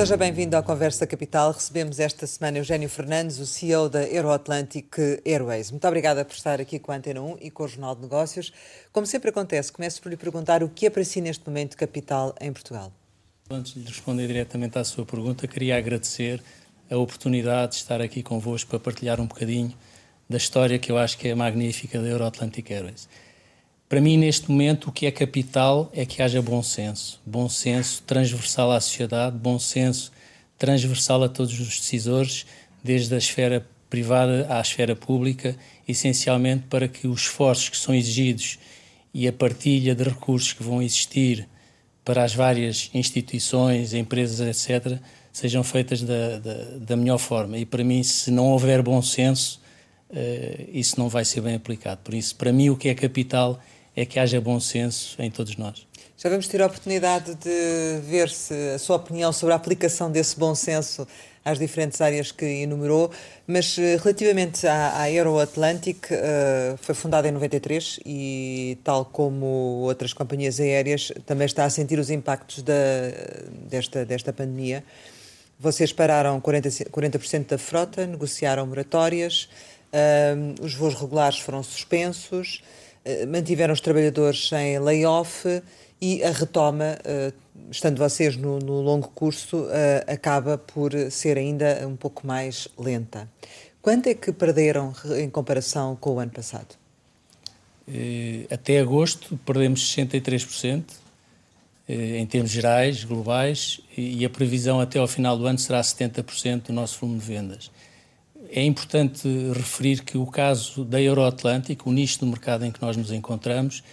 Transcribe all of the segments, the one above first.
Seja bem-vindo à Conversa Capital. Recebemos esta semana Eugênio Fernandes, o CEO da Euroatlantic Airways. Muito obrigada por estar aqui com a Antena 1 e com o Jornal de Negócios. Como sempre acontece, começo por lhe perguntar o que é para si neste momento capital em Portugal. Antes de responder diretamente à sua pergunta, queria agradecer a oportunidade de estar aqui convosco para partilhar um bocadinho da história que eu acho que é magnífica da Euroatlantic Airways. Para mim, neste momento, o que é capital é que haja bom senso. Bom senso transversal à sociedade, bom senso transversal a todos os decisores, desde a esfera privada à esfera pública, essencialmente para que os esforços que são exigidos e a partilha de recursos que vão existir para as várias instituições, empresas, etc., sejam feitas da, da, da melhor forma. E para mim, se não houver bom senso, uh, isso não vai ser bem aplicado. Por isso, para mim, o que é capital é que haja bom senso em todos nós. Já vamos ter a oportunidade de ver se a sua opinião sobre a aplicação desse bom senso às diferentes áreas que enumerou, mas eh, relativamente à, à uh, foi fundada em 93 e, tal como outras companhias aéreas, também está a sentir os impactos da, desta, desta pandemia. Vocês pararam 40%, 40 da frota, negociaram moratórias, uh, os voos regulares foram suspensos. Eh, mantiveram os trabalhadores em layoff e a retoma, eh, estando vocês no, no longo curso, eh, acaba por ser ainda um pouco mais lenta. Quanto é que perderam em comparação com o ano passado? Até agosto perdemos 63% em termos gerais, globais, e a previsão até ao final do ano será 70% do nosso volume de vendas. É importante referir que o caso da Euroatlântica, o nicho do mercado em que nós nos encontramos,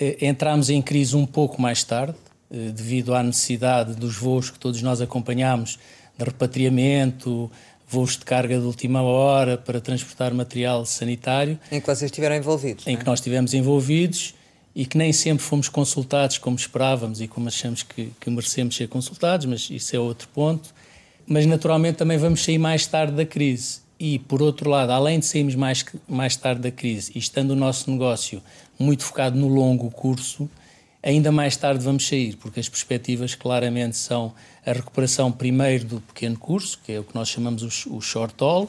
eh, entramos em crise um pouco mais tarde, eh, devido à necessidade dos voos que todos nós acompanhamos, de repatriamento, voos de carga de última hora para transportar material sanitário. Em que vocês estiveram envolvidos. Em é? que nós estivemos envolvidos e que nem sempre fomos consultados como esperávamos e como achamos que, que merecemos ser consultados, mas isso é outro ponto. Mas naturalmente também vamos sair mais tarde da crise e, por outro lado, além de sairmos mais, mais tarde da crise e estando o nosso negócio muito focado no longo curso, ainda mais tarde vamos sair, porque as perspectivas claramente são a recuperação primeiro do pequeno curso, que é o que nós chamamos o, o short haul,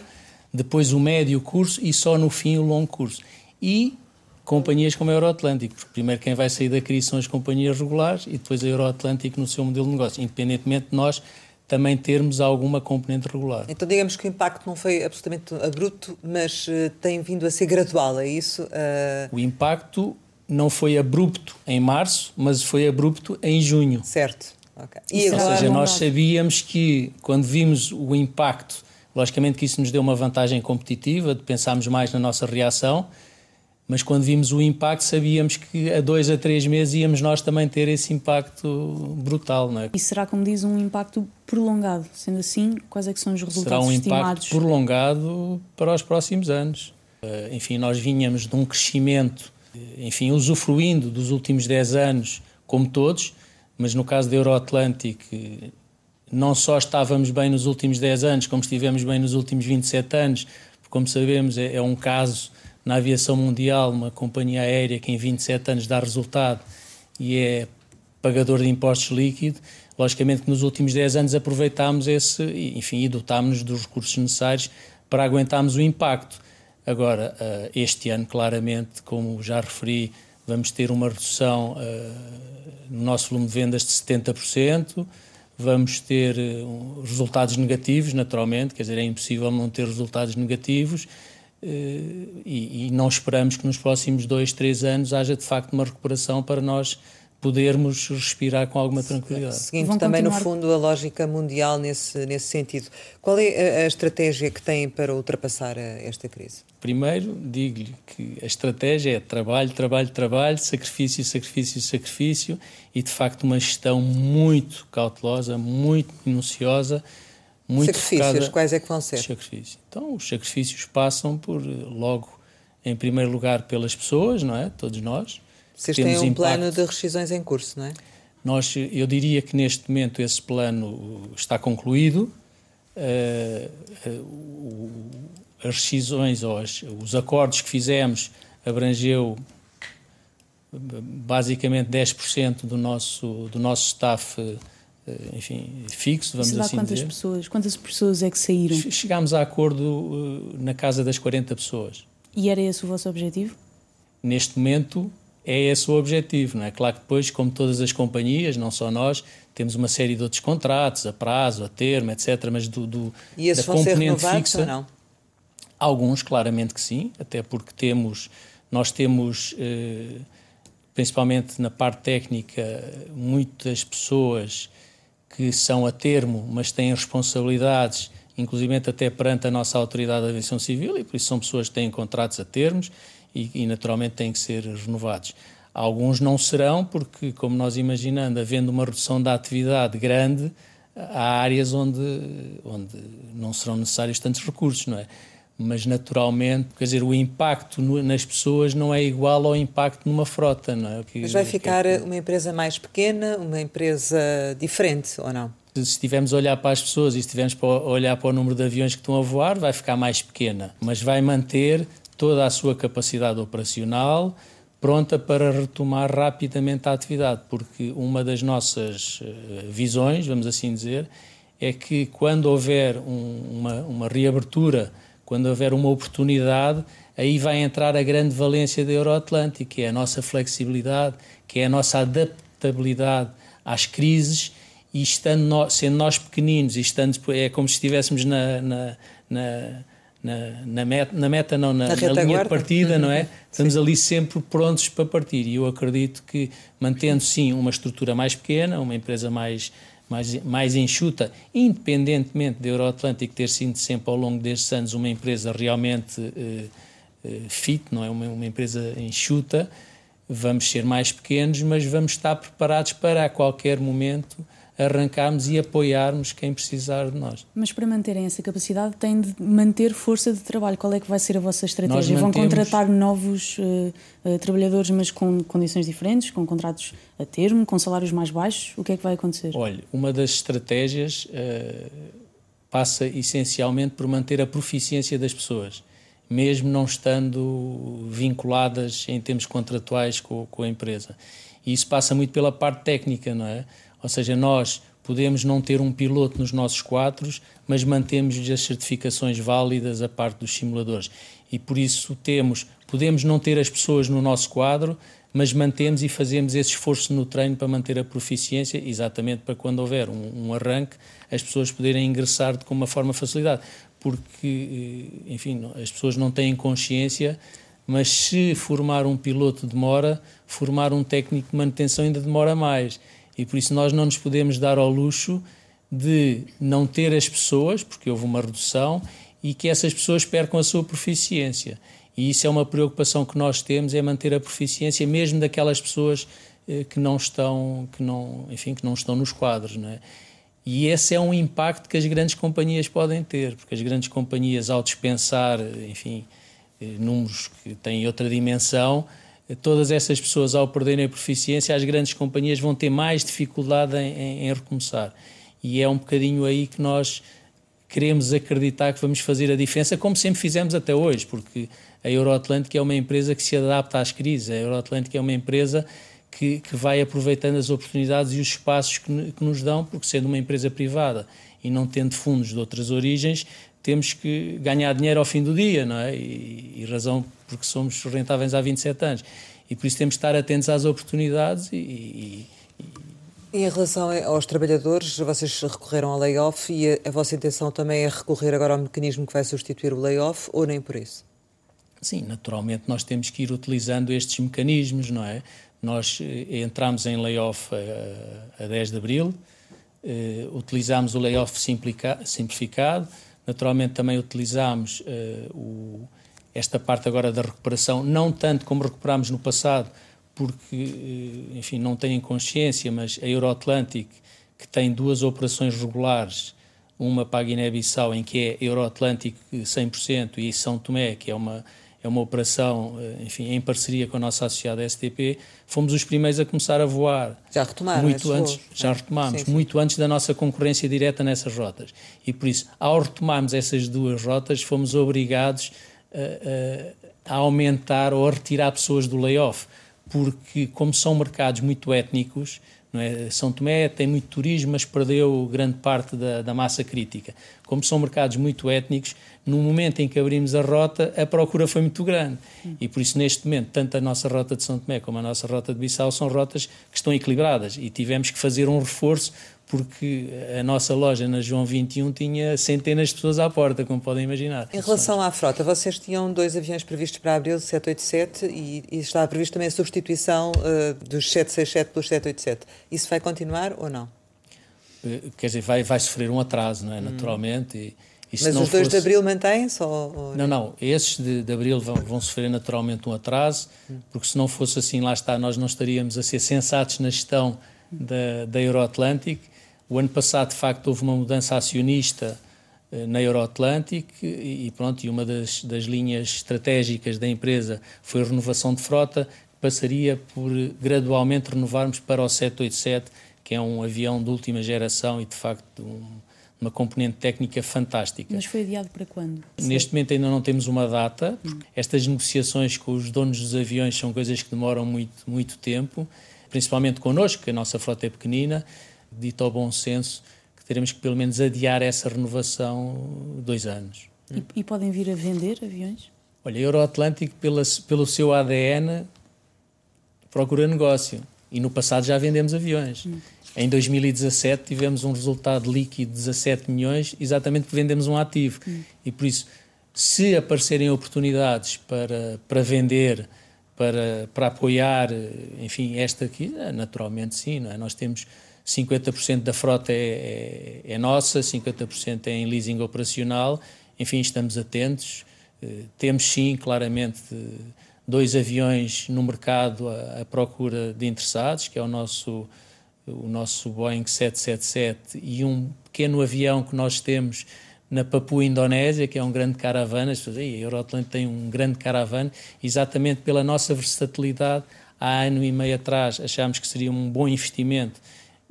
depois o médio curso e só no fim o longo curso. E companhias como a Euroatlântico, porque primeiro quem vai sair da crise são as companhias regulares e depois a Euroatlântico no seu modelo de negócio, independentemente de nós também termos alguma componente regular. Então digamos que o impacto não foi absolutamente abrupto, mas uh, tem vindo a ser gradual, é isso? Uh... O impacto não foi abrupto em março, mas foi abrupto em junho. Certo. Okay. E Ou seja, nós sabíamos que quando vimos o impacto, logicamente que isso nos deu uma vantagem competitiva, de pensarmos mais na nossa reação, mas quando vimos o impacto sabíamos que a dois a três meses íamos nós também ter esse impacto brutal, não é? E será, como diz, um impacto prolongado? Sendo assim, quais é que são os resultados estimados? Será um estimados? impacto prolongado para os próximos anos. Eh, enfim, nós vinhamos de um crescimento, eh, enfim, usufruindo dos últimos 10 anos, como todos, mas no caso da Euroatlantic, eh, não só estávamos bem nos últimos 10 anos, como estivemos bem nos últimos 27 anos, porque, como sabemos, é, é um caso na aviação mundial, uma companhia aérea que em 27 anos dá resultado e é pagador de impostos líquido, logicamente que nos últimos 10 anos aproveitámos esse, enfim, e dotámos-nos dos recursos necessários para aguentarmos o impacto. Agora, eh, este ano, claramente, como já referi, vamos ter uma redução eh, no nosso volume de vendas de 70%, vamos ter eh, resultados negativos, naturalmente, quer dizer, é impossível não ter resultados negativos, e, e, não esperamos que nos próximos dois, três anos haja de facto uma recuperação para nós podermos respirar com alguma tranquilidade. Seguindo também, continuar... no fundo, a lógica mundial nesse, nesse sentido, qual é a, a estratégia que têm para ultrapassar a, esta crise? Primeiro, digo-lhe que a estratégia é trabalho, trabalho, trabalho, sacrifício, sacrifício, sacrifício e, de facto, uma gestão muito cautelosa, muito minuciosa, muito sacrifícios, focada... quais é que vão ser? Sacrifícios. Então, os sacrifícios passam por, logo, em primeiro lugar, pelas pessoas, não é? Todos nós. Vocês têm um impacto. plano de rescisões em curso, não é? Nós, eu diria que neste momento esse plano está concluído. Uh, uh, as rescisões ou as, os acordos que fizemos abrangeu basicamente 10% do nosso, do nosso staff enfim, fixo, vamos Isso assim quantas dizer. Pessoas, quantas pessoas é que saíram? Chegámos a acordo na casa das 40 pessoas. E era esse o vosso objetivo? Neste momento é esse o objetivo, não é? Claro que depois, como todas as companhias, não só nós, temos uma série de outros contratos, a prazo, a termo, etc. Mas do, do e esses da vão componente ser fixa, ou não? Alguns, claramente que sim, até porque temos, nós temos, eh, principalmente na parte técnica, muitas pessoas que são a termo, mas têm responsabilidades, inclusive até perante a nossa autoridade de aviação civil, e por isso são pessoas que têm contratos a termos e, e naturalmente têm que ser renovados. Alguns não serão, porque, como nós imaginando, havendo uma redução da atividade grande, há áreas onde, onde não serão necessários tantos recursos, não é? Mas, naturalmente, quer dizer, o impacto nas pessoas não é igual ao impacto numa frota, não é? Que, Mas vai ficar que... uma empresa mais pequena, uma empresa diferente, ou não? Se estivermos a olhar para as pessoas e estivermos a olhar para o número de aviões que estão a voar, vai ficar mais pequena, mas vai manter toda a sua capacidade operacional, pronta para retomar rapidamente a atividade, porque uma das nossas visões, vamos assim dizer, é que quando houver um, uma, uma reabertura, quando houver uma oportunidade, aí vai entrar a grande valência da Euroatlântica, que é a nossa flexibilidade, que é a nossa adaptabilidade às crises, e estando nós, sendo nós pequeninos, e estando, é como se estivéssemos na, na, na na, na, meta, na meta, não, na, na, na linha de partida, não é? Estamos sim. ali sempre prontos para partir. E eu acredito que, mantendo sim uma estrutura mais pequena, uma empresa mais, mais, mais enxuta, independentemente da Euroatlântico ter sido sempre ao longo destes anos uma empresa realmente uh, uh, fit, não é? Uma, uma empresa enxuta, vamos ser mais pequenos, mas vamos estar preparados para a qualquer momento arrancarmos e apoiarmos quem precisar de nós. Mas para manterem essa capacidade têm de manter força de trabalho. Qual é que vai ser a vossa estratégia? Vão contratar novos uh, uh, trabalhadores, mas com condições diferentes, com contratos a termo, com salários mais baixos? O que é que vai acontecer? Olha, uma das estratégias uh, passa essencialmente por manter a proficiência das pessoas, mesmo não estando vinculadas em termos contratuais com, com a empresa. E isso passa muito pela parte técnica, não é? Ou seja, nós podemos não ter um piloto nos nossos quadros, mas mantemos as certificações válidas a parte dos simuladores. E por isso temos, podemos não ter as pessoas no nosso quadro, mas mantemos e fazemos esse esforço no treino para manter a proficiência, exatamente para quando houver um, um arranque, as pessoas poderem ingressar com uma forma facilidade. Porque, enfim, as pessoas não têm consciência, mas se formar um piloto demora, formar um técnico de manutenção ainda demora mais. E por isso nós não nos podemos dar ao luxo de não ter as pessoas, porque houve uma redução, e que essas pessoas percam a sua proficiência. E isso é uma preocupação que nós temos, é manter a proficiência mesmo daquelas pessoas eh, que não estão, que não, enfim, que não estão nos quadros, não é? E esse é um impacto que as grandes companhias podem ter, porque as grandes companhias, ao dispensar, enfim, eh, números que têm outra dimensão, todas essas pessoas, ao perderem a proficiência, as grandes companhias vão ter mais dificuldade em, em, recomeçar. E é um bocadinho aí que nós queremos acreditar que vamos fazer a diferença, como sempre fizemos até hoje, porque a Euroatlântica é uma empresa que se adapta às crises, a Euroatlântica é uma empresa que, que vai aproveitando as oportunidades e os espaços que, que, nos dão, porque sendo uma empresa privada e não tendo fundos de outras origens, temos que ganhar dinheiro ao fim do dia, não é? E, e razão porque somos rentáveis há 27 anos. E por isso temos de estar atentos às oportunidades e, e, e em relação aos trabalhadores, vocês recorreram ao layoff e a, a, vossa intenção também é recorrer agora ao mecanismo que vai substituir o layoff ou nem por isso? Sim, naturalmente nós temos que ir utilizando estes mecanismos, não é? Nós eh, entramos em layoff a, a 10 de abril, eh, utilizámos o layoff simplificado, naturalmente também utilizámos eh, o esta parte agora da recuperação, não tanto como recuperámos no passado, porque, eh, enfim, não têm consciência, mas a Euroatlantic, que tem duas operações regulares, uma para a Guiné-Bissau, em que é Euroatlântico 100%, e São Tomé, que é uma, é uma operação, eh, enfim, em parceria com a nossa associada STP, fomos os primeiros a começar a voar. Já retomaram muito antes, voos. Já retomámos, sim, sim. muito antes da nossa concorrência direta nessas rotas. E por isso, ao retomarmos essas duas rotas, fomos obrigados a, a aumentar ou a retirar pessoas do layoff, porque, como são mercados muito étnicos, é? São Tomé tem muito turismo, mas perdeu grande parte da, da massa crítica. Como são mercados muito étnicos, no momento em que abrimos a rota, a procura foi muito grande. E por isso, neste momento, tanto a nossa rota de São Tomé como a nossa rota de Bissau são rotas que estão equilibradas e tivemos que fazer um reforço porque a nossa loja na João 21 tinha centenas de pessoas à porta, como podem imaginar. Em relação à frota, vocês tinham dois aviões previstos para abril, 787, e, e estava previsto também a substituição uh, dos 767 pelos 787. Isso vai continuar ou não? Uh, quer dizer, vai, vai sofrer um atraso, não é? Hum. Naturalmente. E, e Mas os dois fosse... de abril mantêm-se? Ou... Não, não. Esses de, de abril vão, vão, sofrer naturalmente um atraso, hum. porque se não fosse assim, lá está, nós não estaríamos a ser sensatos na gestão da, da Euroatlântico o ano passado, de facto, houve uma mudança acionista eh, na Euroatlântico e pronto, e uma das, das linhas estratégicas da empresa foi a renovação de frota, que passaria por gradualmente renovarmos para o 787, que é um avião de última geração e de facto um, uma componente técnica fantástica. Mas foi adiado para quando? Neste momento ainda não temos uma data. Hum. Estas negociações com os donos dos aviões são coisas que demoram muito, muito tempo, principalmente connosco, que a nossa frota é pequenina dito ao bom senso, que teremos que pelo menos adiar essa renovação dois anos. E, e podem vir a vender aviões? Olha, a Euroatlântico, pela, pelo seu ADN, procura negócio. E no passado já vendemos aviões. Hum. Em 2017 tivemos um resultado líquido de 17 milhões, exatamente porque vendemos um ativo. Hum. E por isso, se aparecerem oportunidades para, para vender, para, para apoiar, enfim, esta aqui, naturalmente sim, não é? Nós temos 50% da frota é, é, é, nossa, 50% é em leasing operacional. Enfim, estamos atentos. Uh, temos sim, claramente, dois aviões no mercado à, à, procura de interessados, que é o nosso, o nosso Boeing 777 e um pequeno avião que nós temos na Papua Indonésia, que é um grande caravana. A Euroatlântico tem um grande caravana, exatamente pela nossa versatilidade. Há ano e meio atrás achámos que seria um bom investimento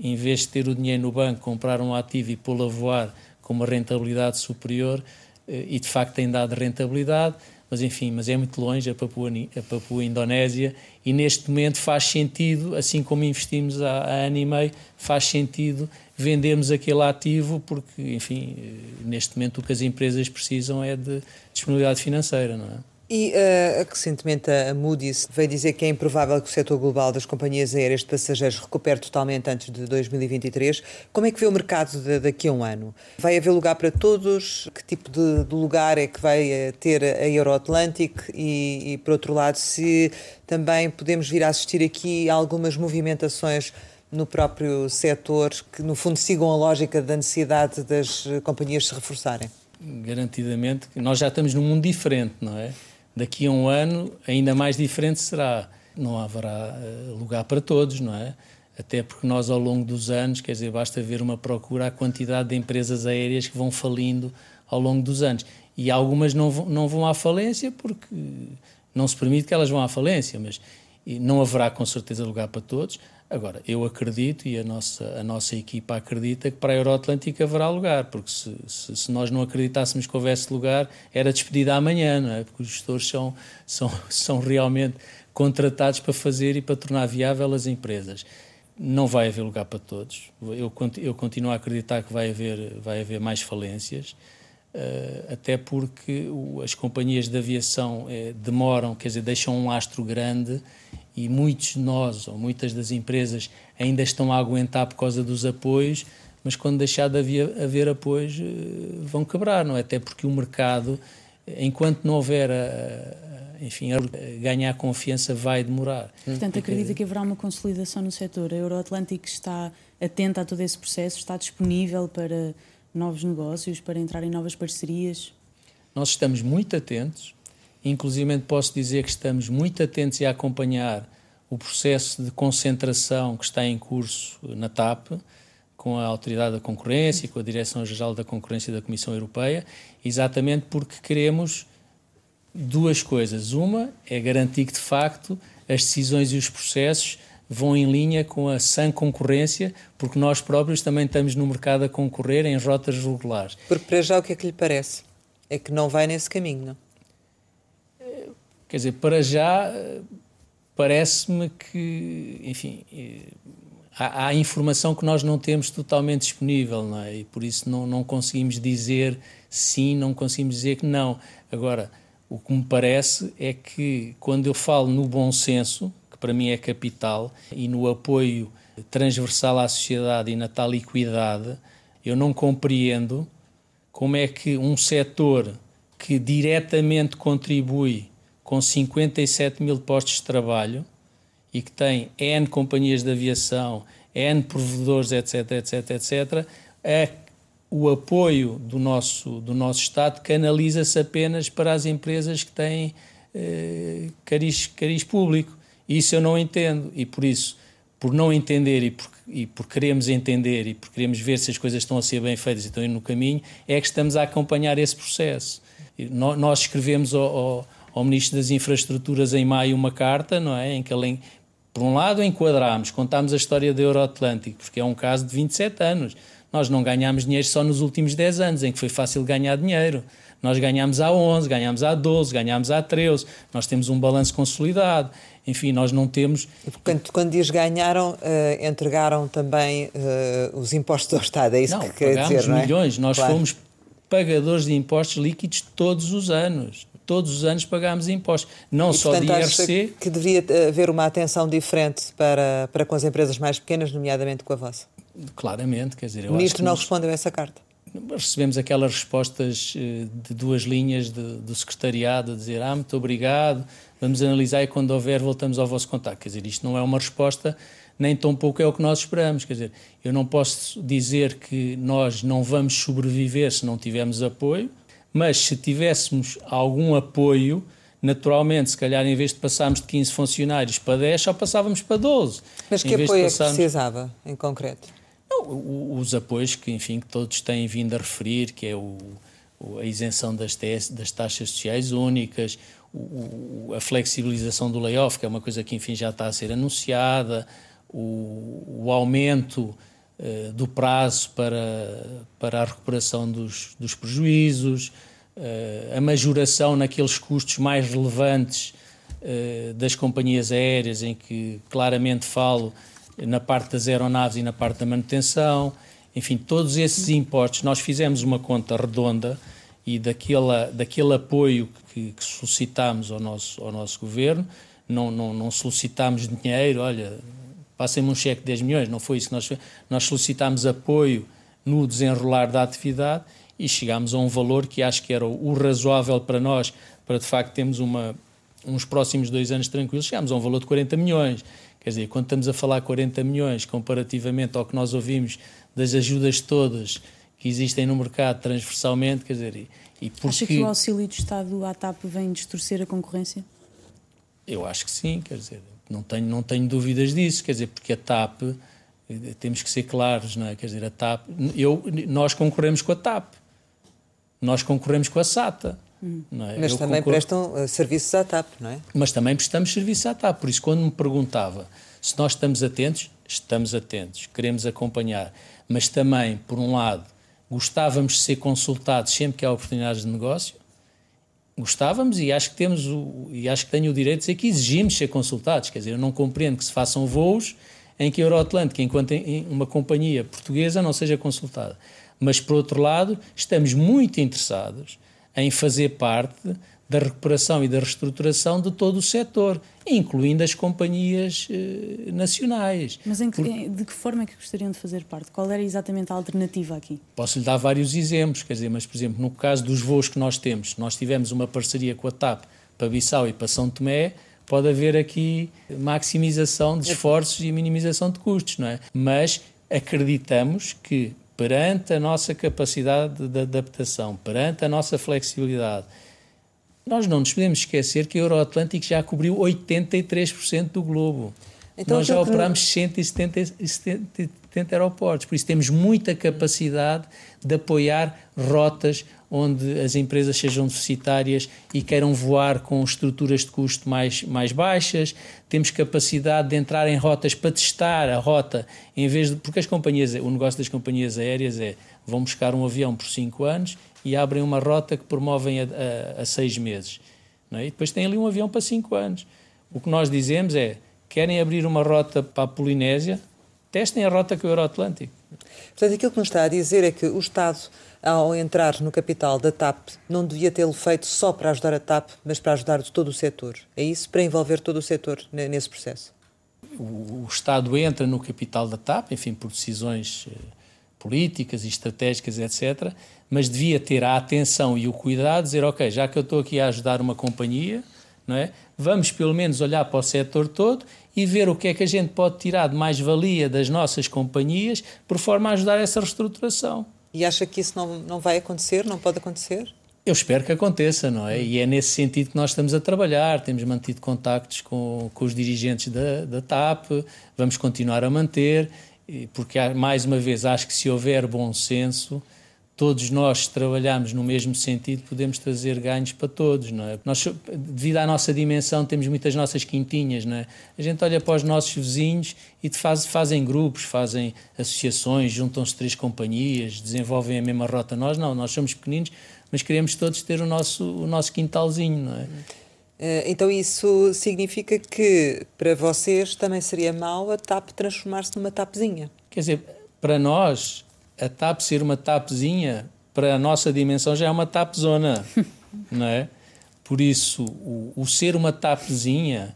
em vez de ter o dinheiro no banco, comprar um ativo e pô-lo a voar com uma rentabilidade superior, eh, e de facto tem dado rentabilidade, mas enfim, mas é muito longe a Papua, a Papua Indonésia e neste momento faz sentido, assim como investimos há, há ano e meio, faz sentido vendermos aquele ativo porque, enfim, eh, neste momento o que as empresas precisam é de disponibilidade financeira, não é? E uh, recentemente a Moody's veio dizer que é improvável que o setor global das companhias aéreas de passageiros recupere totalmente antes de 2023. Como é que vê o mercado de, daqui a um ano? Vai haver lugar para todos? Que tipo de, de lugar é que vai eh, ter a Euroatlantic? E, e, por outro lado, se também podemos vir a assistir aqui a algumas movimentações no próprio setor que, no fundo, sigam a lógica da necessidade das companhias se reforçarem? Garantidamente, nós já estamos num mundo diferente, não é? Daqui a um ano ainda mais diferente será. Não haverá uh, lugar para todos, não é? Até porque nós, ao longo dos anos, quer dizer, basta ver uma procura, a quantidade de empresas aéreas que vão falindo ao longo dos anos. E algumas não vão, não vão à falência porque não se permite que elas vão à falência, mas não haverá com certeza lugar para todos. Agora, eu acredito e a nossa, a nossa equipa acredita que para a Euroatlântica haverá lugar, porque se, se, se, nós não acreditássemos que houvesse lugar, era despedida amanhã, não é? Porque os gestores são, são, são realmente contratados para fazer e para tornar viável as empresas. Não vai haver lugar para todos. Eu, eu continuo a acreditar que vai haver, vai haver mais falências. Uh, até porque o, as companhias de aviação eh, demoram, quer dizer, deixam um lastro grande e muitos de nós, ou muitas das empresas, ainda estão a aguentar por causa dos apoios, mas quando deixar de haver, haver apoios eh, vão quebrar, não é? Até porque o mercado, enquanto não houver, a, enfim, a ganhar confiança, vai demorar. Portanto, acredita que haverá uma consolidação no setor. A Euroatlântico está atenta a todo esse processo, está disponível para novos negócios, para entrar em novas parcerias? Nós estamos muito atentos Inclusive posso dizer que estamos muito atentos e a acompanhar o processo de concentração que está em curso na TAP, com a Autoridade da Concorrência e com a Direção-Geral da Concorrência da Comissão Europeia, exatamente porque queremos duas coisas. Uma é garantir que, de facto, as decisões e os processos vão em linha com a sã concorrência, porque nós próprios também estamos no mercado a concorrer em rotas regulares. Porque para já o que é que lhe parece? É que não vai nesse caminho, não? Quer dizer, para já, parece-me que, enfim, há, há, informação que nós não temos totalmente disponível, não é? E por isso não, não conseguimos dizer sim, não conseguimos dizer que não. Agora, o que me parece é que quando eu falo no bom senso, que para mim é capital, e no apoio transversal à sociedade e na tal equidade, eu não compreendo como é que um setor que diretamente contribui com 57 mil postos de trabalho e que tem N companhias de aviação, N provedores, etc, etc, etc, é o apoio do nosso, do nosso Estado canaliza-se apenas para as empresas que têm eh, cariz, cariz público. Isso eu não entendo e por isso, por não entender e por, e por queremos entender e por queremos ver se as coisas estão a ser bem feitas e estão indo no caminho, é que estamos a acompanhar esse processo. Nós escrevemos ao, ao, ao Ministro das Infraestruturas em maio uma carta, não é, em que ele por um lado, enquadrámos, contámos a história do Euroatlântico, porque é um caso de 27 anos. Nós não ganhámos dinheiro só nos últimos 10 anos, em que foi fácil ganhar dinheiro. Nós ganhámos há 11, ganhámos há 12, ganhámos há 13. Nós temos um balanço consolidado. Enfim, nós não temos. Portanto, quando diz ganharam, uh, entregaram também uh, os impostos ao Estado, é isso não, que quer dizer, não é? milhões. Nós claro. fomos pagadores de impostos líquidos todos os anos todos os anos pagámos impostos, não e, só portanto, de IRC. que deveria haver uma atenção diferente para, para com as empresas mais pequenas, nomeadamente com a vossa? Claramente, quer dizer... O Ministro não respondeu a essa carta? Recebemos aquelas respostas eh, de duas linhas de, do secretariado a dizer ah, muito obrigado, vamos analisar e quando houver voltamos ao vosso contato. Quer dizer, isto não é uma resposta, nem tão pouco é o que nós esperamos. Quer dizer, eu não posso dizer que nós não vamos sobreviver se não tivermos apoio, mas se tivéssemos algum apoio, naturalmente, se calhar em vez de passarmos de 15 funcionários para 10, só passávamos para 12. Mas que apoio passarmos... é que precisava, em concreto? Não, os apoios que, enfim, que todos têm vindo a referir, que é o, a isenção das, das taxas sociais únicas, o, a flexibilização do layoff, que é uma coisa que, enfim, já está a ser anunciada, o, o aumento eh, do prazo para, para a recuperação dos, dos prejuízos, uh, a majoração naqueles custos mais relevantes uh, das companhias aéreas, em que claramente falo na parte das aeronaves e na parte da manutenção, enfim, todos esses impostos, nós fizemos uma conta redonda e daquela, daquele apoio que, que ao nosso, ao nosso governo, não, não, não solicitámos dinheiro, olha, passem-me um cheque de 10 milhões, não foi isso que nós Nós solicitámos apoio no desenrolar da atividade e chegámos a um valor que acho que era o razoável para nós, para de facto termos uma, uns próximos dois anos tranquilos, chegámos a um valor de 40 milhões. Quer dizer, quando estamos a falar 40 milhões, comparativamente ao que nós ouvimos das ajudas todas que existem no mercado transversalmente, quer dizer, e porque... Acha que o auxílio do Estado à TAP vem distorcer a concorrência? Eu acho que sim, quer dizer, não tenho, não tenho dúvidas disso, quer dizer, porque a TAP, temos que ser claros, não é? Quer dizer, a TAP, eu, nós concorremos com a TAP, nós concorremos com a SATA. Hum. É? Mas eu também concordo... prestam uh, serviços à TAP, não é? Mas também prestamos serviços à TAP, por isso quando me perguntava se nós estamos atentos, estamos atentos, queremos acompanhar, mas também, por um lado, gostávamos de ser consultados sempre que há oportunidades de negócio, gostávamos e acho que temos o, e acho que tenho o direito de dizer que exigimos ser consultados. Quer dizer, eu não compreendo que se façam voos em que a Euroatlântica, enquanto uma companhia portuguesa, não seja consultada. Mas, por outro lado, estamos muito interessados em fazer parte da recuperação e da reestruturação de todo o setor, incluindo as companhias eh, nacionais. Mas que, Por... de que forma é que gostariam de fazer parte? Qual era exatamente a alternativa aqui? Posso lhe dar vários exemplos, quer dizer, mas, por exemplo, no caso dos voos que nós temos, nós tivemos uma parceria com a TAP para Bissau e para São Tomé, pode haver aqui maximização de esforços e minimização de custos, não é? Mas acreditamos que perante a nossa capacidade de adaptação, perante a nossa flexibilidade, nós não nos podemos esquecer que o Euroatlântico já cobriu 83% do globo. Então, Nós já operamos que... 170, 170 aeroportos, por isso temos muita capacidade de apoiar rotas onde as empresas sejam deficitárias e queiram voar com estruturas de custo mais, mais baixas. Temos capacidade de entrar em rotas para testar a rota, em vez de. Porque as companhias, o negócio das companhias aéreas é vão buscar um avião por 5 anos e abrem uma rota que promovem a, a, a seis meses. É? E depois têm ali um avião para cinco anos. O que nós dizemos é: querem abrir uma rota para a Polinésia? testem a rota com o Euroatlântico. Portanto, aquilo que nos está a dizer é que o Estado, ao entrar no capital da TAP, não devia tê-lo feito só para ajudar a TAP, mas para ajudar todo o setor. É isso? Para envolver todo o setor nesse processo? O, o Estado entra no capital da TAP, enfim, por decisões eh, políticas e estratégicas, etc., mas devia ter a atenção e o cuidado de dizer, ok, já que eu estou aqui a ajudar uma companhia, não é? vamos pelo menos olhar para o setor todo e ver o que é que a gente pode tirar de mais-valia das nossas companhias por forma a ajudar essa reestruturação. E acha que isso não, não vai acontecer, não pode acontecer? Eu espero que aconteça, não é? E é nesse sentido que nós estamos a trabalhar. Temos mantido contactos com, com os dirigentes da, da TAP, vamos continuar a manter, porque, mais uma vez, acho que se houver bom senso, todos nós trabalhamos no mesmo sentido, podemos trazer ganhos para todos, não é? Nós, devido à nossa dimensão, temos muitas nossas quintinhas, não é? A gente olha para os nossos vizinhos e faz, fazem grupos, fazem associações, juntam-se três companhias, desenvolvem a mesma rota. Nós não, nós somos pequeninos, mas queremos todos ter o nosso, o nosso quintalzinho, não é? Eh, então isso significa que para vocês também seria mau a TAP transformar-se numa TAPzinha? Quer dizer, para nós a TAP ser uma TAPzinha, para a nossa dimensão, já é uma TAPzona, não é? Por isso, o, o ser uma TAPzinha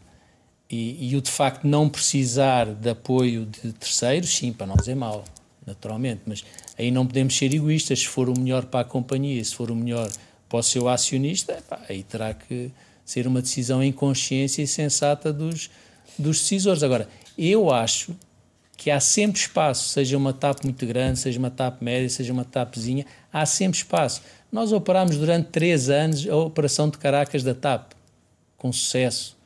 e, e, o de facto não precisar de apoio de terceiros, sim, para nós é mau, naturalmente, mas aí não podemos ser egoístas. Se for o melhor para a companhia, se for o melhor para o seu acionista, aí terá que ser uma decisão em consciência e sensata dos, dos decisores. Agora, eu acho que há sempre espaço, seja uma TAP muito grande, seja uma TAP média, seja uma TAPzinha, há sempre espaço. Nós operámos durante três anos a operação de Caracas da TAP, com sucesso.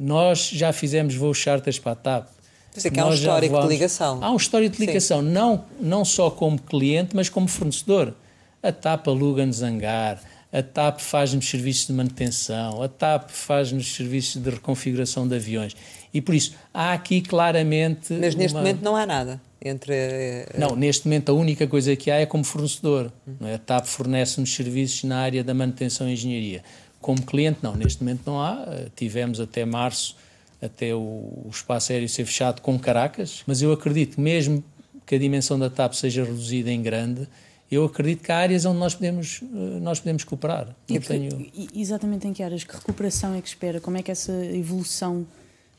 Nós já fizemos voos charters para a TAP. Quer que há um histórico de ligação. Há um histórico de ligação, não, não só como cliente, mas como fornecedor. A TAP aluga-nos hangar, a TAP faz-nos serviços de manutenção, a TAP faz-nos serviços de reconfiguração de aviões. E por isso, há aqui claramente. Mas neste uma... momento não há nada entre. Eh, não, neste momento a única coisa que há é como fornecedor. Não é? A TAP fornece-nos serviços na área da manutenção e engenharia. Como cliente, não, neste momento não há. Eh, tivemos até março, até o, o espaço aéreo ser fechado com Caracas, mas eu acredito, mesmo que a dimensão da TAP seja reduzida em grande, eu acredito que há áreas onde nós podemos, eh, nós podemos cooperar. E, tenho... Exatamente em que áreas? Que recuperação é que espera? Como é que essa evolução,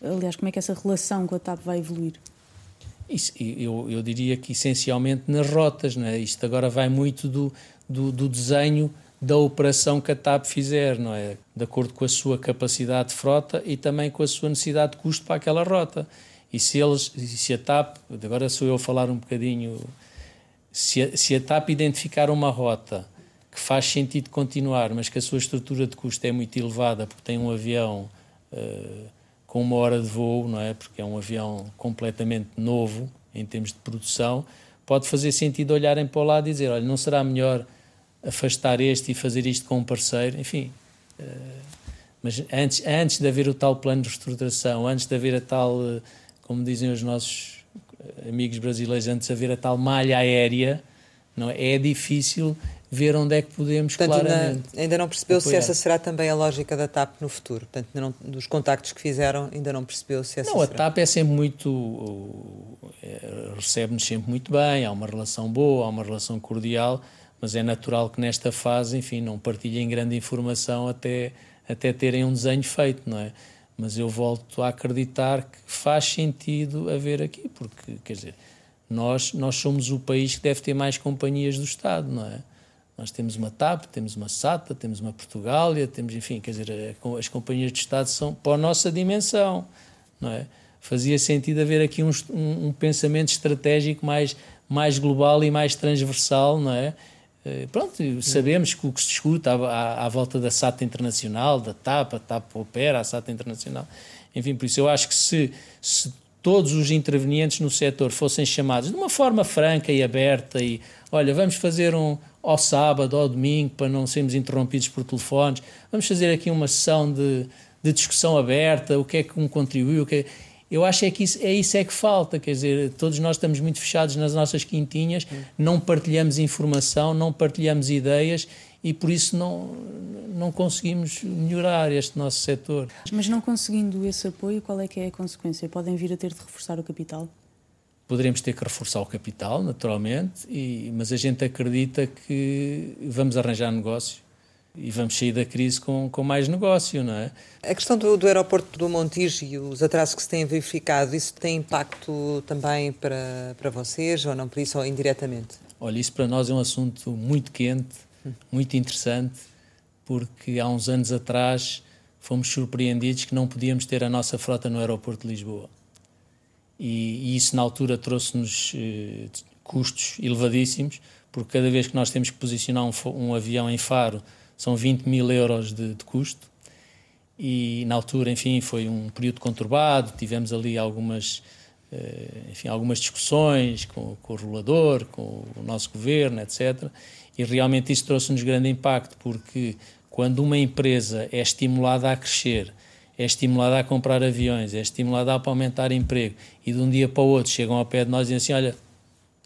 aliás, como é que essa relação com a TAP vai evoluir? Isso, eu, eu diria que essencialmente nas rotas, não é? isto agora vai muito do, do, do desenho da operação que a TAP fizer, não é? De acordo com a sua capacidade de frota e também com a sua necessidade de custo para aquela rota. E se eles, se a TAP, agora sou eu a falar um bocadinho se a, se a TAP identificar uma rota que faz sentido continuar, mas que a sua estrutura de custo é muito elevada porque tem um avião uh, com uma hora de voo, não é? Porque é um avião completamente novo em termos de produção, pode fazer sentido olharem para o lado e dizer, olha, não será melhor afastar este e fazer isto com um parceiro, enfim. Uh, mas antes, antes de haver o tal plano de reestruturação, antes de haver a tal, uh, como dizem os nossos amigos brasileiros antes de haver a tal malha aérea, não é? é difícil ver onde é que podemos Portanto, claramente ainda, ainda não percebeu apoiar. se essa será também a lógica da TAP no futuro. Portanto, não, dos contactos que fizeram, ainda não percebeu se essa Não, será. a TAP é sempre muito... É, recebe-nos sempre muito bem, há uma relação boa, há uma relação cordial, mas é natural que nesta fase, enfim, não partilhem grande informação até, até terem um desenho feito, não é? Mas eu volto a acreditar que faz sentido haver aqui, porque, quer dizer, nós, nós somos o país que deve ter mais companhias do Estado, não é? Nós temos uma TAP, temos uma SATA, temos uma Portugália, temos, enfim, quer dizer, as companhias de Estado são para a nossa dimensão, não é? Fazia sentido haver aqui um, um, um pensamento estratégico mais, mais global e mais transversal, não é? Eh, pronto, sabemos que o que se discute à, à, à, volta da SATA Internacional, da TAP, a TAP opera, a SATA Internacional, enfim, por isso eu acho que se, se todos os intervenientes no setor fossem chamados de uma forma franca e aberta e, olha, vamos fazer um ao sábado, ao domingo, para não sermos interrompidos por telefones, vamos fazer aqui uma sessão de, de discussão aberta, o que é que um contribuiu, o que é eu acho é que isso é isso é que falta, quer dizer, todos nós estamos muito fechados nas nossas quintinhas, não partilhamos informação, não partilhamos ideias e por isso não não conseguimos melhorar este nosso setor. Mas não conseguindo esse apoio, qual é que é a consequência? Podem vir a ter de reforçar o capital? Poderemos ter que reforçar o capital, naturalmente, e, mas a gente acredita que vamos arranjar negócio e vamos sair da crise com, com mais negócio, não é? A questão do, do aeroporto do Montijo e os atrasos que se têm verificado, isso tem impacto também para, para vocês, ou não por isso, ou indiretamente? Olha, isso para nós é um assunto muito quente, muito interessante, porque há uns anos atrás fomos surpreendidos que não podíamos ter a nossa frota no aeroporto de Lisboa. E, e isso, na altura, trouxe-nos eh, custos elevadíssimos, porque cada vez que nós temos que posicionar um, um avião em Faro, são 20 mil euros de, de, custo. E na altura, enfim, foi um período conturbado, tivemos ali algumas, eh, enfim, algumas discussões com, com o regulador, com o nosso governo, etc. E realmente isso trouxe-nos grande impacto, porque quando uma empresa é estimulada a crescer, é estimulada a comprar aviões, é estimulada a aumentar emprego, e de um dia para o outro chegam ao pé de nós e dizem assim: Olha,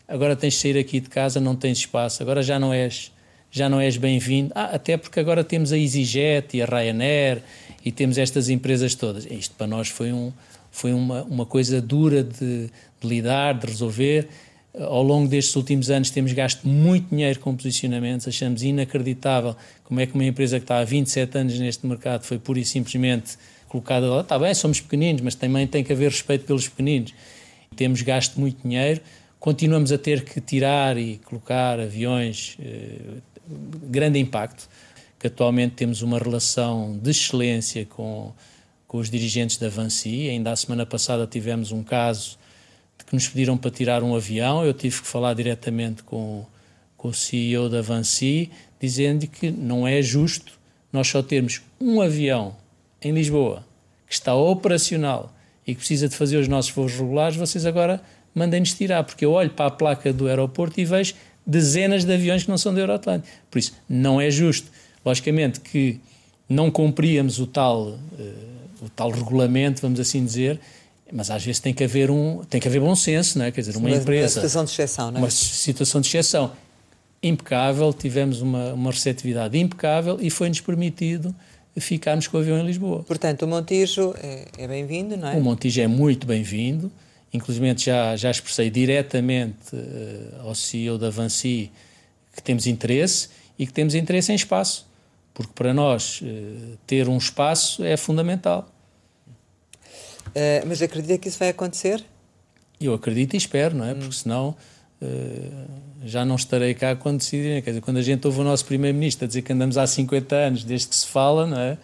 agora tens de sair aqui de casa, não tens espaço, agora já não és já não és bem-vindo. Ah, até porque agora temos a EasyJet e a Ryanair e temos estas empresas todas. Isto para nós foi, um, foi uma, uma coisa dura de, de lidar, de resolver. Ao longo destes últimos anos temos gasto muito dinheiro com posicionamentos, achamos inacreditável como é que uma empresa que está há 27 anos neste mercado foi pura e simplesmente colocada lá. Está bem, somos pequeninos, mas também tem que haver respeito pelos pequeninos. Temos gasto muito dinheiro, continuamos a ter que tirar e colocar aviões, eh, grande impacto, que atualmente temos uma relação de excelência com, com os dirigentes da Vansi. Ainda a semana passada tivemos um caso de que nos pediram para tirar um avião, eu tive que falar diretamente com, com o CEO da Vansi, dizendo que não é justo nós só termos um avião em Lisboa que está operacional e que precisa de fazer os nossos voos regulares, vocês agora mandem-nos tirar, porque eu olho para a placa do aeroporto e vejo dezenas de aviões que não são da Euroatlântico. Por isso, não é justo. Logicamente que não cumpríamos o tal, uh, o tal regulamento, vamos assim dizer, mas às vezes tem que haver um tem que haver bom senso, não é? Quer dizer, uma, uma empresa. Uma situação de exceção, não é? Uma situação de exceção impecável, tivemos uma, uma receptividade impecável e foi-nos permitido ficarmos com o avião em Lisboa. Portanto, o Montijo é, é bem-vindo, não é? O Montijo é muito bem-vindo. Inclusive já, já expressei diretamente uh, ao CEO da Vansi que temos interesse e que temos interesse em espaço, porque para nós uh, ter um espaço é fundamental. Uh, mas acredita que isso vai acontecer? Eu acredito e espero, não é? Hum. Porque senão já não estarei cá quando decidirem. Quer dizer, quando a gente ouve o nosso Primeiro-Ministro a dizer que andamos há 50 anos desde que se fala, não é?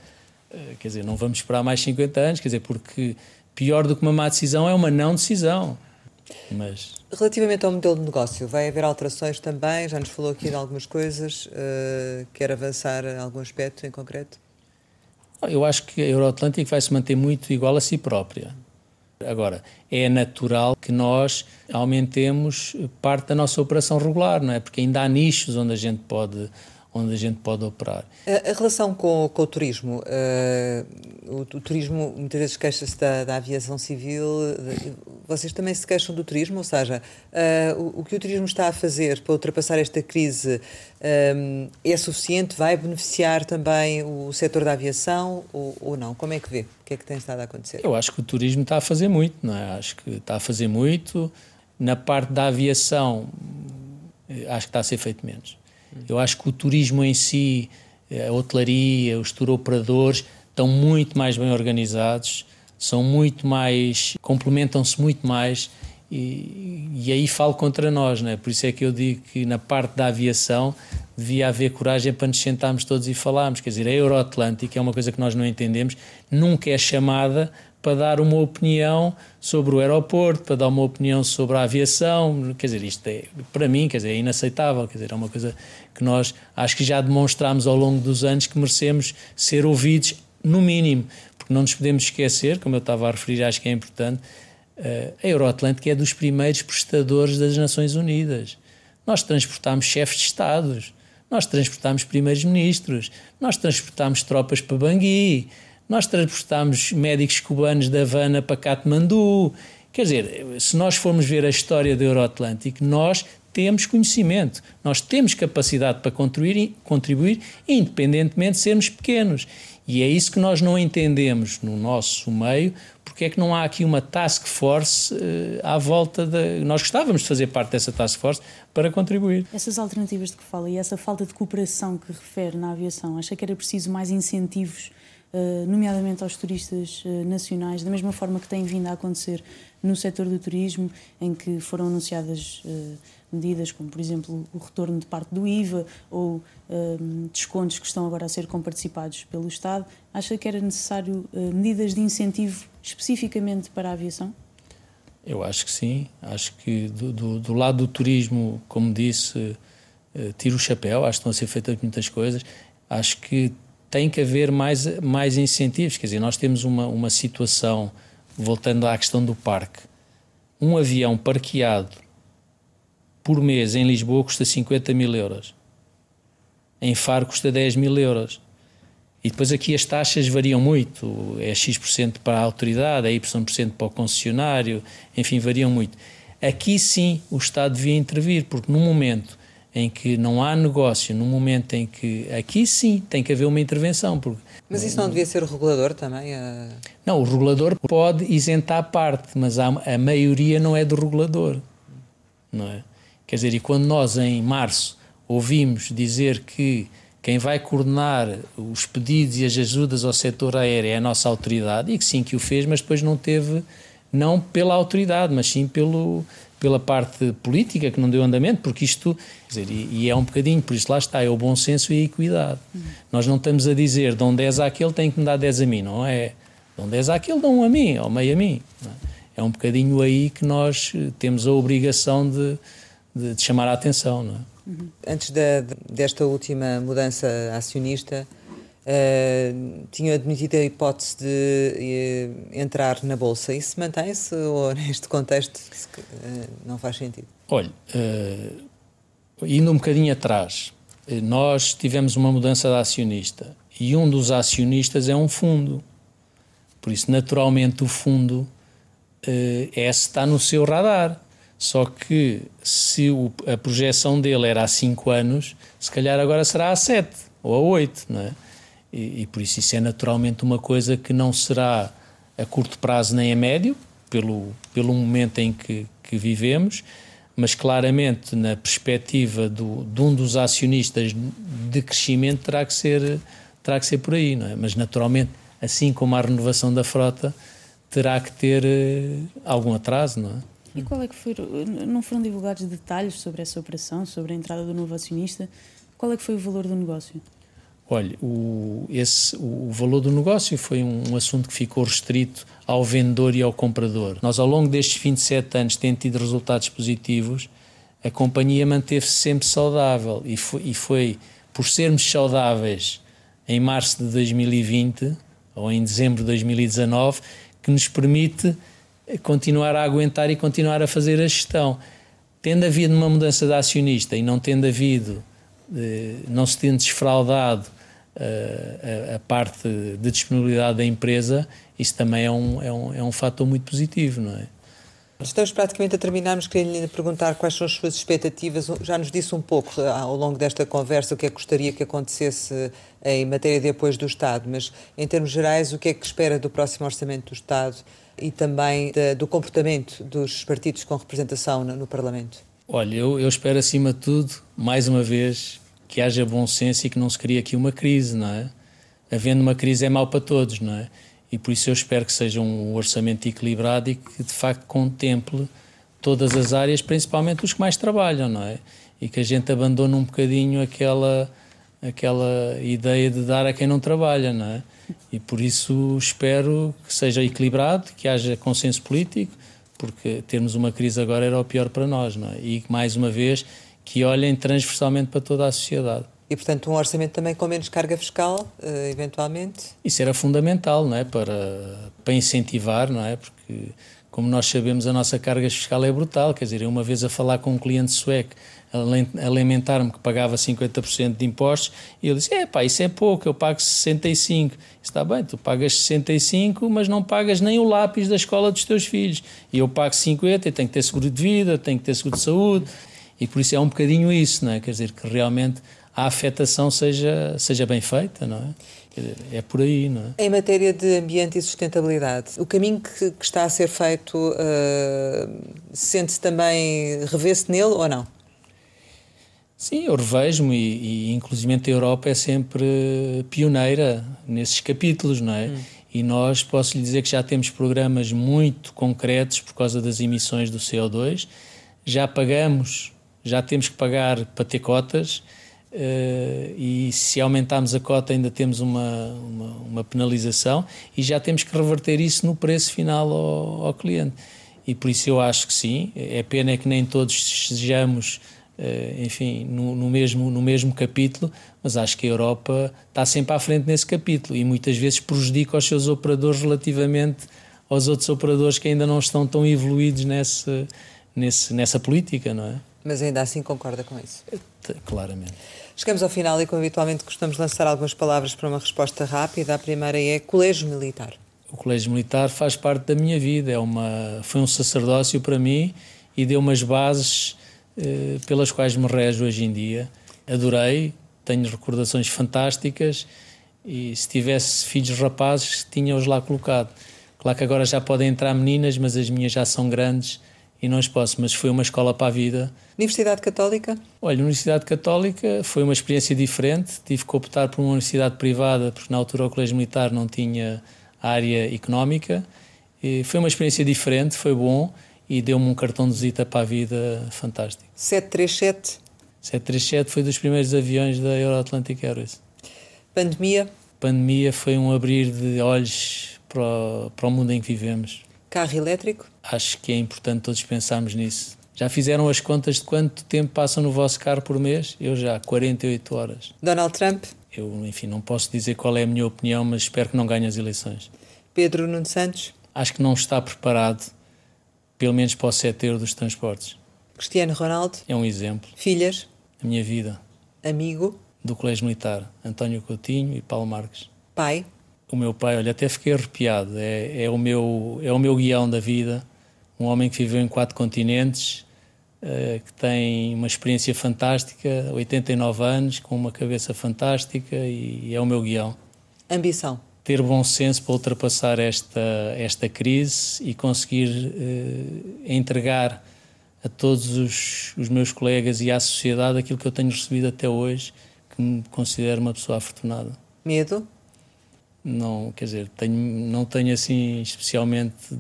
Quer dizer, não vamos esperar mais 50 anos, quer dizer, porque pior do que uma má decisão é uma não decisão. Mas... Relativamente ao modelo de negócio, vai haver alterações também? Já nos falou aqui de algumas coisas. Uh, quer avançar em algum aspecto em concreto? Eu acho que a Euroatlântica vai se manter muito igual a si própria. Agora, é natural que nós aumentemos parte da nossa operação regular, não é? Porque ainda há nichos onde a gente pode onde a gente pode operar. A, a relação com, com, o turismo, uh, o, o, turismo muitas vezes queixa-se da, da, aviação civil, vocês também se queixam do turismo, ou seja, uh, o, o, que o turismo está a fazer para ultrapassar esta crise um, eh, é suficiente, vai beneficiar também o setor da aviação ou, ou, não? Como é que vê? O que é que tem estado a acontecer? Eu acho que o turismo está a fazer muito, não é? Acho que está a fazer muito. Na parte da aviação, acho que está a ser feito menos. Eu acho que o turismo em si, a hotelaria, os tour operadores estão muito mais bem organizados, são muito mais, complementam-se muito mais e, e, aí falo contra nós, não é? Por isso é que eu digo que na parte da aviação devia haver coragem para nos sentarmos todos e falarmos. Quer dizer, a Euroatlântica é uma coisa que nós não entendemos, nunca é chamada para dar uma opinião sobre o aeroporto, para dar uma opinião sobre a aviação. Quer dizer, isto é, para mim, quer dizer, é inaceitável. Quer dizer, é uma coisa que nós acho que já demonstramos ao longo dos anos que merecemos ser ouvidos, no mínimo, porque não nos podemos esquecer, como eu estava a referir, acho que é importante, eh, a Euroatlântica é dos primeiros prestadores das Nações Unidas. Nós transportamos chefes de Estados, nós transportamos primeiros ministros, nós transportamos tropas para Bangui, nós transportámos médicos cubanos da Havana para Katmandu. Quer dizer, se nós formos ver a história do Euroatlântico, nós temos conhecimento, nós temos capacidade para contribuir, contribuir independentemente de sermos pequenos. E é isso que nós não entendemos no nosso meio, porque é que não há aqui uma task force uh, à volta da. Nós gostávamos de fazer parte dessa task force para contribuir. Essas alternativas de que fala e essa falta de cooperação que refere na aviação, acha que era preciso mais incentivos, nomeadamente aos turistas uh, nacionais, da mesma forma que tem vindo a acontecer no setor do turismo, em que foram anunciadas medidas como, por exemplo, o retorno de parte do IVA ou descontos que estão agora a ser comparticipados pelo Estado, acha que era necessário medidas de incentivo especificamente para a aviação? Eu acho que sim. Acho que do, do, do lado do turismo, como disse, tiro o chapéu, acho que estão a ser feitas muitas coisas. Acho que tem que haver mais, mais incentivos. Quer dizer, nós temos uma, uma situação, voltando à questão do parque, um avião parqueado por mês em Lisboa custa 50 mil euros. Em Faro custa 10 mil euros. E depois aqui as taxas variam muito. É X% para a autoridade, é Y% para o concessionário, enfim, variam muito. Aqui sim o Estado devia intervir, porque no momento em que não há negócio, no momento em que. Aqui sim tem que haver uma intervenção. Porque, mas isso não devia ser o regulador também? A... Não, o regulador pode isentar parte, mas a, a maioria não é do regulador. Não é? Quer dizer, e quando nós em março ouvimos dizer que quem vai coordenar os pedidos e as ajudas ao setor aéreo é a nossa autoridade, e que sim que o fez, mas depois não teve, não pela autoridade, mas sim pelo, pela parte política que não deu andamento, porque isto, dizer, e, e, é um bocadinho, por isso lá está, é o bom senso e a equidade. Uhum. Nós não estamos a dizer, dão 10 àquele, tem que me dar 10 a mim, não é? Dão 10 àquele, dão um a mim, ou meio a mim. É? é um bocadinho aí que nós temos a obrigação de de, de chamar a atenção. Não é? Uhum. Antes de, desta última mudança acionista, uh, tinham admitido a hipótese de uh, entrar na Bolsa. Isso mantém-se ou neste contexto uh, não faz sentido? Olha, indo um bocadinho atrás, nós tivemos uma mudança de acionista e um dos acionistas é um fundo. Por isso, naturalmente, o fundo esse está no seu radar. Só que se o, a projeção dele era há 5 anos, se calhar agora será há 7 ou há 8, não é? E, e, por isso isso é naturalmente uma coisa que não será a curto prazo nem a médio, pelo, pelo momento em que, que vivemos, mas claramente na perspectiva do, de um dos acionistas de crescimento terá que ser, terá que ser por aí, não é? Mas naturalmente, assim como a renovação da frota, terá que ter eh, algum atraso, não é? E qual é que foi, não foram divulgados detalhes sobre essa operação, sobre a entrada do novo acionista? Qual é que foi o valor do negócio? Olha, o, esse, o valor do negócio foi um, um, assunto que ficou restrito ao vendedor e ao comprador. Nós, ao longo destes 27 anos, tendo tido resultados positivos, a companhia manteve-se sempre saudável e foi, e foi por sermos saudáveis em março de 2020 ou em dezembro de 2019 que nos permite continuar a aguentar e continuar a fazer a gestão. Tendo havido uma mudança de acionista e não tendo havido, eh, não se tendo desfraudado a, a, parte de disponibilidade da empresa, isso também é um, é um, é um fator muito positivo, não é? Estamos praticamente a terminarmos. Queria lhe perguntar quais são as suas expectativas. Já nos disse um pouco eh, ao longo desta conversa o que é que gostaria que acontecesse em matéria de apoio do Estado, mas em termos gerais, o que é que espera do próximo Orçamento do Estado e também do comportamento dos partidos com representação no, no Parlamento? Olha, eu, eu, espero acima de tudo, mais uma vez, que haja bom senso e que não se crie aqui uma crise, não é? Havendo uma crise é mau para todos, não é? e por isso eu espero que seja um orçamento equilibrado e que de facto contemple todas as áreas, principalmente os que mais trabalham, não é? E que a gente abandone um bocadinho aquela aquela ideia de dar a quem não trabalha, não é? E por isso espero que seja equilibrado, que haja consenso político, porque termos uma crise agora era o pior para nós, não é? E mais uma vez que olhem transversalmente para toda a sociedade. E, portanto, um orçamento também com menos carga fiscal, uh, eventualmente? Isso era fundamental, não é? Para, para incentivar, não é? Porque, como nós sabemos, a nossa carga fiscal é brutal. Quer dizer, eu uma vez a falar com um cliente sueco, a lamentar-me que pagava 50% de impostos, e ele disse: É pá, isso é pouco, eu pago 65%. Está bem, tu pagas 65%, mas não pagas nem o lápis da escola dos teus filhos. E eu pago 50%, e tenho que ter seguro de vida, tenho que ter seguro de saúde. E por isso é um bocadinho isso, não é? Quer dizer, que realmente a afetação seja, seja bem feita, não é? É por aí, não é? Em matéria de ambiente e sustentabilidade, o caminho que, que está a ser feito uh, sente-se também, revê-se nele ou não? Sim, eu revejo-me e, e inclusive a Europa é sempre pioneira nesses capítulos, não é? Hum. E nós, posso lhe dizer que já temos programas muito concretos por causa das emissões do CO2, já pagamos, já temos que pagar para ter cotas, Uh, e se aumentarmos a cota ainda temos uma, uma, uma, penalização e já temos que reverter isso no preço final ao, ao, cliente. E por isso eu acho que sim, é pena é que nem todos sejamos, uh, enfim, no, no, mesmo, no mesmo capítulo, mas acho que a Europa está sempre à frente nesse capítulo e muitas vezes prejudica os seus operadores relativamente aos outros operadores que ainda não estão tão evoluídos nesse, nesse, nessa política, não é? Mas ainda assim concorda com isso? Claramente. Chegamos ao final e, como habitualmente, gostamos lançar algumas palavras para uma resposta rápida. A primeira é Colégio Militar. O Colégio Militar faz parte da minha vida, é uma, foi um sacerdócio para mim e deu umas bases eh, pelas quais me rejo hoje em dia. Adorei, tenho recordações fantásticas e se tivesse filhos rapazes, tinha-os lá colocado. Claro que agora já podem entrar meninas, mas as minhas já são grandes e não as posso, mas foi uma escola para a vida. Universidade Católica? Olha, Universidade Católica foi uma experiência diferente. Tive que optar por uma universidade privada, porque na altura o Colégio Militar não tinha área económica. E foi uma experiência diferente, foi bom e deu-me um cartão de visita para a vida fantástico. 737? 737 foi dos primeiros aviões da Euroatlantic Airways. Pandemia? Pandemia foi um abrir de olhos para o, para o mundo em que vivemos. Carro elétrico? Acho que é importante todos pensarmos nisso. Já fizeram as contas de quanto tempo passam no vosso carro por mês? Eu já, 48 horas. Donald Trump? Eu, enfim, não posso dizer qual é a minha opinião, mas espero que não ganhe as eleições. Pedro Nuno Santos? Acho que não está preparado, pelo menos para o setor dos transportes. Cristiano Ronaldo? É um exemplo. Filhas? A minha vida. Amigo? Do Colégio Militar, António Coutinho e Paulo Marques. Pai? O meu pai, olha, até fiquei arrepiado. É, é, o, meu, é o meu guião da vida. Um homem que viveu em quatro continentes, uh, que tem uma experiência fantástica, 89 anos, com uma cabeça fantástica e, e é o meu guião. Ambição? Ter bom senso para ultrapassar esta, esta crise e conseguir uh, entregar a todos os, os meus colegas e à sociedade aquilo que eu tenho recebido até hoje, que me considero uma pessoa afortunada. Medo? Não, quer dizer, tenho, não tenho assim especialmente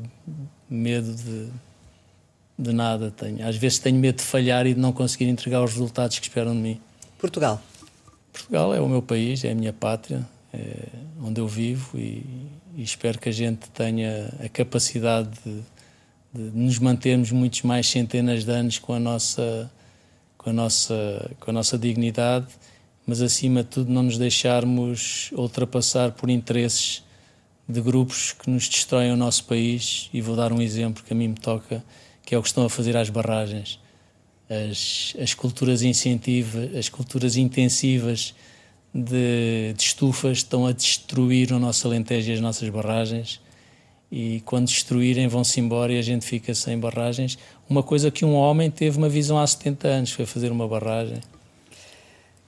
medo de, de nada. Tenho, às vezes tenho medo de falhar e de não conseguir entregar os resultados que esperam de mim. Portugal? Portugal é o meu país, é a minha pátria, é onde eu vivo e, e espero que a gente tenha a capacidade de, de, nos mantermos muitos mais centenas de anos com a nossa, com a nossa, com a nossa dignidade mas acima de tudo não nos deixarmos ultrapassar por interesses de grupos que nos destroem o nosso país. E vou dar um exemplo que a mim me toca, que é o que estão a fazer às barragens. As, as culturas incentivas, as culturas intensivas de, de estufas estão a destruir o nosso Alentejo e as nossas barragens e quando destruírem vão-se embora e a gente fica sem barragens. Uma coisa que um homem teve uma visão há 70 anos, foi fazer uma barragem.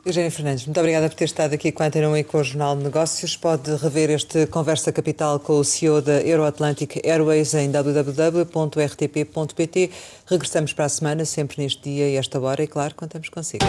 Eugênio Fernandes, muito obrigada por ter estado aqui com a Antena 1 e com o Jornal de Negócios. Pode rever este Conversa Capital com o CEO da Euroatlantic Airways em www.rtp.pt. Regressamos para a semana, sempre neste dia e esta hora, e claro, contamos consigo.